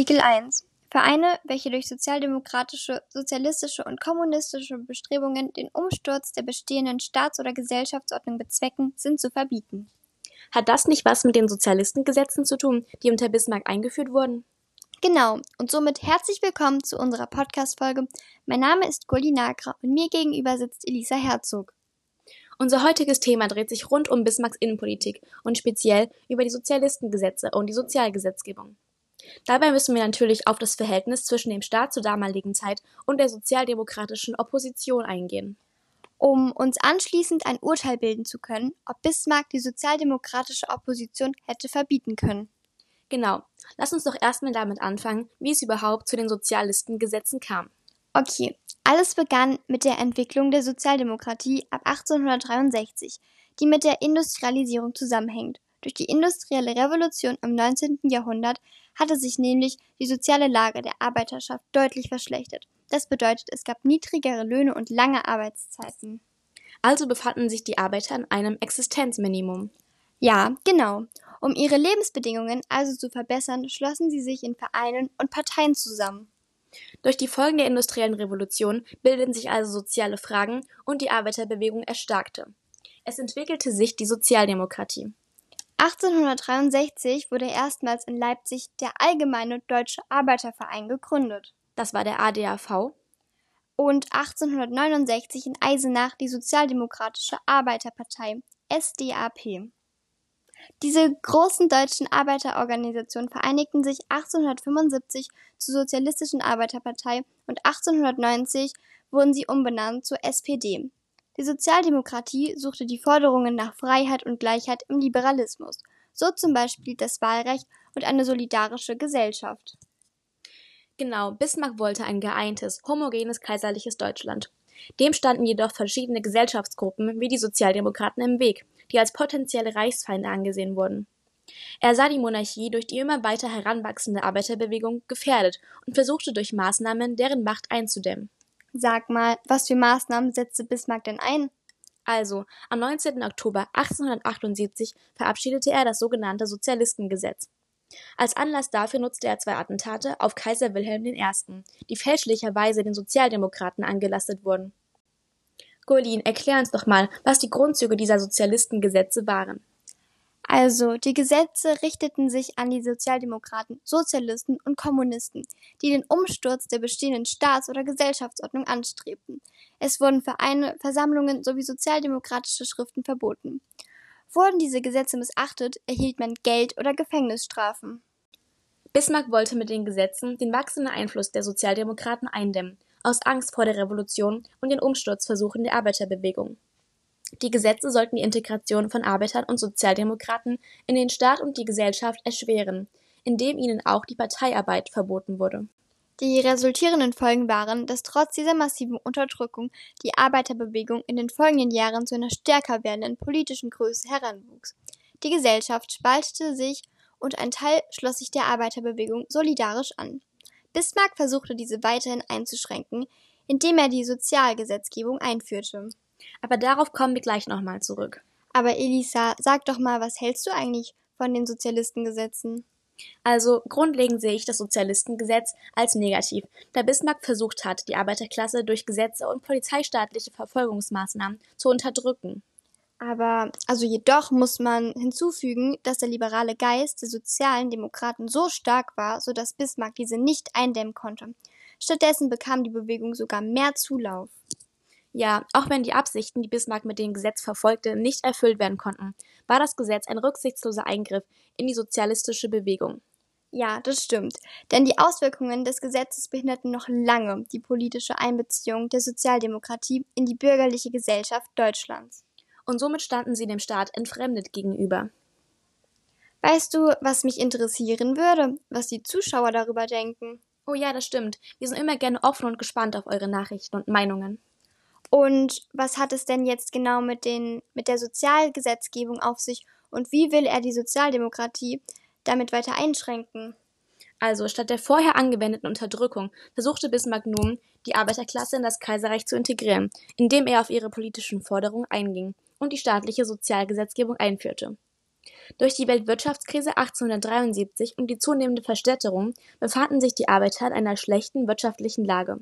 Artikel 1 Vereine, welche durch sozialdemokratische, sozialistische und kommunistische Bestrebungen den Umsturz der bestehenden Staats- oder Gesellschaftsordnung bezwecken, sind zu verbieten. Hat das nicht was mit den Sozialistengesetzen zu tun, die unter Bismarck eingeführt wurden? Genau, und somit herzlich willkommen zu unserer Podcast-Folge. Mein Name ist Gulli Nagra und mir gegenüber sitzt Elisa Herzog. Unser heutiges Thema dreht sich rund um Bismarcks Innenpolitik und speziell über die Sozialistengesetze und die Sozialgesetzgebung. Dabei müssen wir natürlich auf das Verhältnis zwischen dem Staat zur damaligen Zeit und der sozialdemokratischen Opposition eingehen. Um uns anschließend ein Urteil bilden zu können, ob Bismarck die sozialdemokratische Opposition hätte verbieten können. Genau. Lass uns doch erstmal damit anfangen, wie es überhaupt zu den Sozialistengesetzen kam. Okay, alles begann mit der Entwicklung der Sozialdemokratie ab 1863, die mit der Industrialisierung zusammenhängt. Durch die industrielle Revolution im 19. Jahrhundert hatte sich nämlich die soziale Lage der Arbeiterschaft deutlich verschlechtert. Das bedeutet, es gab niedrigere Löhne und lange Arbeitszeiten. Also befanden sich die Arbeiter in einem Existenzminimum. Ja, genau. Um ihre Lebensbedingungen also zu verbessern, schlossen sie sich in Vereinen und Parteien zusammen. Durch die Folgen der industriellen Revolution bildeten sich also soziale Fragen und die Arbeiterbewegung erstarkte. Es entwickelte sich die Sozialdemokratie. 1863 wurde erstmals in Leipzig der Allgemeine Deutsche Arbeiterverein gegründet. Das war der ADAV. Und 1869 in Eisenach die Sozialdemokratische Arbeiterpartei SDAP. Diese großen deutschen Arbeiterorganisationen vereinigten sich 1875 zur Sozialistischen Arbeiterpartei und 1890 wurden sie umbenannt zur SPD. Die Sozialdemokratie suchte die Forderungen nach Freiheit und Gleichheit im Liberalismus, so zum Beispiel das Wahlrecht und eine solidarische Gesellschaft. Genau, Bismarck wollte ein geeintes, homogenes kaiserliches Deutschland. Dem standen jedoch verschiedene Gesellschaftsgruppen wie die Sozialdemokraten im Weg, die als potenzielle Reichsfeinde angesehen wurden. Er sah die Monarchie durch die immer weiter heranwachsende Arbeiterbewegung gefährdet und versuchte durch Maßnahmen deren Macht einzudämmen. Sag mal, was für Maßnahmen setzte Bismarck denn ein? Also, am 19. Oktober 1878 verabschiedete er das sogenannte Sozialistengesetz. Als Anlass dafür nutzte er zwei Attentate auf Kaiser Wilhelm I., die fälschlicherweise den Sozialdemokraten angelastet wurden. Golin, erklär uns doch mal, was die Grundzüge dieser Sozialistengesetze waren. Also, die Gesetze richteten sich an die Sozialdemokraten, Sozialisten und Kommunisten, die den Umsturz der bestehenden Staats- oder Gesellschaftsordnung anstrebten. Es wurden Vereine, Versammlungen sowie sozialdemokratische Schriften verboten. Wurden diese Gesetze missachtet, erhielt man Geld oder Gefängnisstrafen. Bismarck wollte mit den Gesetzen den wachsenden Einfluss der Sozialdemokraten eindämmen, aus Angst vor der Revolution und den Umsturzversuchen der Arbeiterbewegung. Die Gesetze sollten die Integration von Arbeitern und Sozialdemokraten in den Staat und die Gesellschaft erschweren, indem ihnen auch die Parteiarbeit verboten wurde. Die resultierenden Folgen waren, dass trotz dieser massiven Unterdrückung die Arbeiterbewegung in den folgenden Jahren zu einer stärker werdenden politischen Größe heranwuchs. Die Gesellschaft spaltete sich und ein Teil schloss sich der Arbeiterbewegung solidarisch an. Bismarck versuchte diese weiterhin einzuschränken, indem er die Sozialgesetzgebung einführte. Aber darauf kommen wir gleich nochmal zurück. Aber Elisa, sag doch mal, was hältst du eigentlich von den Sozialistengesetzen? Also grundlegend sehe ich das Sozialistengesetz als negativ, da Bismarck versucht hat, die Arbeiterklasse durch Gesetze und polizeistaatliche Verfolgungsmaßnahmen zu unterdrücken. Aber also jedoch muss man hinzufügen, dass der liberale Geist der sozialen Demokraten so stark war, so dass Bismarck diese nicht eindämmen konnte. Stattdessen bekam die Bewegung sogar mehr Zulauf. Ja, auch wenn die Absichten, die Bismarck mit dem Gesetz verfolgte, nicht erfüllt werden konnten, war das Gesetz ein rücksichtsloser Eingriff in die sozialistische Bewegung. Ja, das stimmt. Denn die Auswirkungen des Gesetzes behinderten noch lange die politische Einbeziehung der Sozialdemokratie in die bürgerliche Gesellschaft Deutschlands. Und somit standen sie dem Staat entfremdet gegenüber. Weißt du, was mich interessieren würde, was die Zuschauer darüber denken? Oh ja, das stimmt. Wir sind immer gerne offen und gespannt auf eure Nachrichten und Meinungen. Und was hat es denn jetzt genau mit, den, mit der Sozialgesetzgebung auf sich und wie will er die Sozialdemokratie damit weiter einschränken? Also statt der vorher angewendeten Unterdrückung versuchte Bismarck nun, die Arbeiterklasse in das Kaiserreich zu integrieren, indem er auf ihre politischen Forderungen einging und die staatliche Sozialgesetzgebung einführte. Durch die Weltwirtschaftskrise 1873 und die zunehmende Verstädterung befanden sich die Arbeiter in einer schlechten wirtschaftlichen Lage.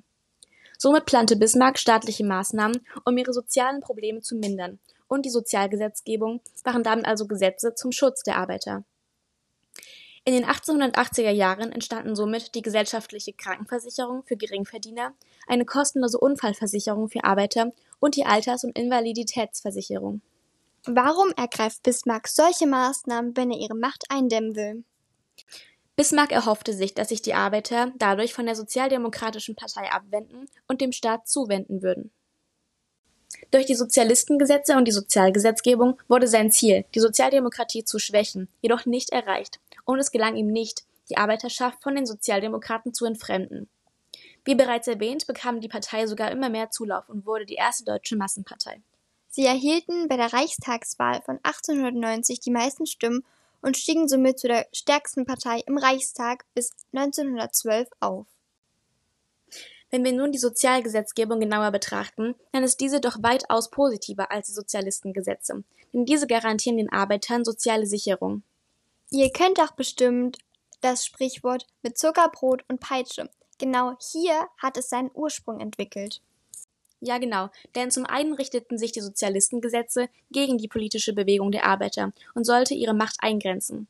Somit plante Bismarck staatliche Maßnahmen, um ihre sozialen Probleme zu mindern, und die Sozialgesetzgebung waren damit also Gesetze zum Schutz der Arbeiter. In den 1880er Jahren entstanden somit die gesetzliche Krankenversicherung für Geringverdiener, eine kostenlose Unfallversicherung für Arbeiter und die Alters- und Invaliditätsversicherung. Warum ergreift Bismarck solche Maßnahmen, wenn er ihre Macht eindämmen will? Bismarck erhoffte sich, dass sich die Arbeiter dadurch von der Sozialdemokratischen Partei abwenden und dem Staat zuwenden würden. Durch die Sozialistengesetze und die Sozialgesetzgebung wurde sein Ziel, die Sozialdemokratie zu schwächen, jedoch nicht erreicht, und es gelang ihm nicht, die Arbeiterschaft von den Sozialdemokraten zu entfremden. Wie bereits erwähnt, bekam die Partei sogar immer mehr Zulauf und wurde die erste deutsche Massenpartei. Sie erhielten bei der Reichstagswahl von 1890 die meisten Stimmen und stiegen somit zu der stärksten Partei im Reichstag bis 1912 auf. Wenn wir nun die Sozialgesetzgebung genauer betrachten, dann ist diese doch weitaus positiver als die Sozialistengesetze, denn diese garantieren den Arbeitern soziale Sicherung. Ihr kennt doch bestimmt das Sprichwort mit Zuckerbrot und Peitsche. Genau hier hat es seinen Ursprung entwickelt. Ja, genau, denn zum einen richteten sich die Sozialistengesetze gegen die politische Bewegung der Arbeiter und sollte ihre Macht eingrenzen.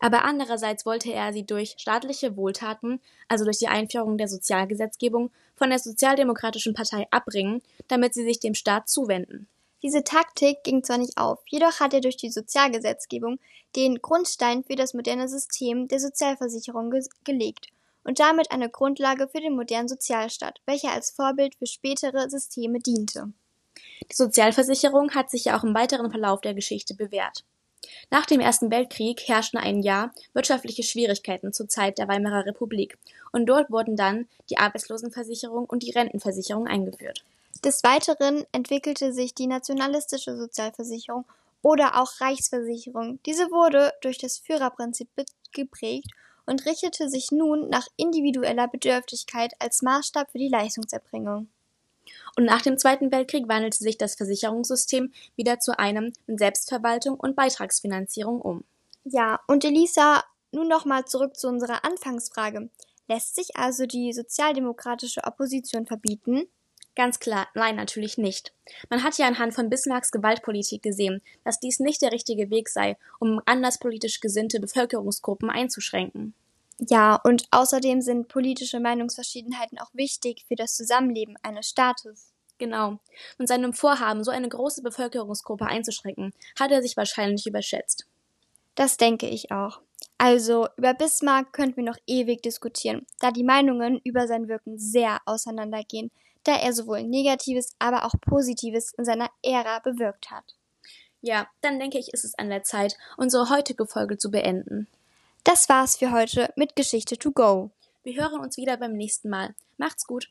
Aber andererseits wollte er sie durch staatliche Wohltaten, also durch die Einführung der Sozialgesetzgebung, von der Sozialdemokratischen Partei abbringen, damit sie sich dem Staat zuwenden. Diese Taktik ging zwar nicht auf, jedoch hat er durch die Sozialgesetzgebung den Grundstein für das moderne System der Sozialversicherung ge gelegt und damit eine Grundlage für den modernen Sozialstaat, welcher als Vorbild für spätere Systeme diente. Die Sozialversicherung hat sich ja auch im weiteren Verlauf der Geschichte bewährt. Nach dem Ersten Weltkrieg herrschten ein Jahr wirtschaftliche Schwierigkeiten zur Zeit der Weimarer Republik und dort wurden dann die Arbeitslosenversicherung und die Rentenversicherung eingeführt. Des Weiteren entwickelte sich die nationalistische Sozialversicherung oder auch Reichsversicherung. Diese wurde durch das Führerprinzip geprägt und richtete sich nun nach individueller Bedürftigkeit als Maßstab für die Leistungserbringung. Und nach dem Zweiten Weltkrieg wandelte sich das Versicherungssystem wieder zu einem mit Selbstverwaltung und Beitragsfinanzierung um. Ja, und Elisa, nun nochmal zurück zu unserer Anfangsfrage. Lässt sich also die sozialdemokratische Opposition verbieten? Ganz klar, nein, natürlich nicht. Man hat ja anhand von Bismarcks Gewaltpolitik gesehen, dass dies nicht der richtige Weg sei, um anderspolitisch gesinnte Bevölkerungsgruppen einzuschränken. Ja, und außerdem sind politische Meinungsverschiedenheiten auch wichtig für das Zusammenleben eines Staates. Genau. Und seinem Vorhaben, so eine große Bevölkerungsgruppe einzuschränken, hat er sich wahrscheinlich überschätzt. Das denke ich auch. Also, über Bismarck könnten wir noch ewig diskutieren, da die Meinungen über sein Wirken sehr auseinandergehen da er sowohl Negatives, aber auch Positives in seiner Ära bewirkt hat. Ja, dann denke ich, ist es an der Zeit, unsere heutige Folge zu beenden. Das war's für heute mit Geschichte to go. Wir hören uns wieder beim nächsten Mal. Macht's gut.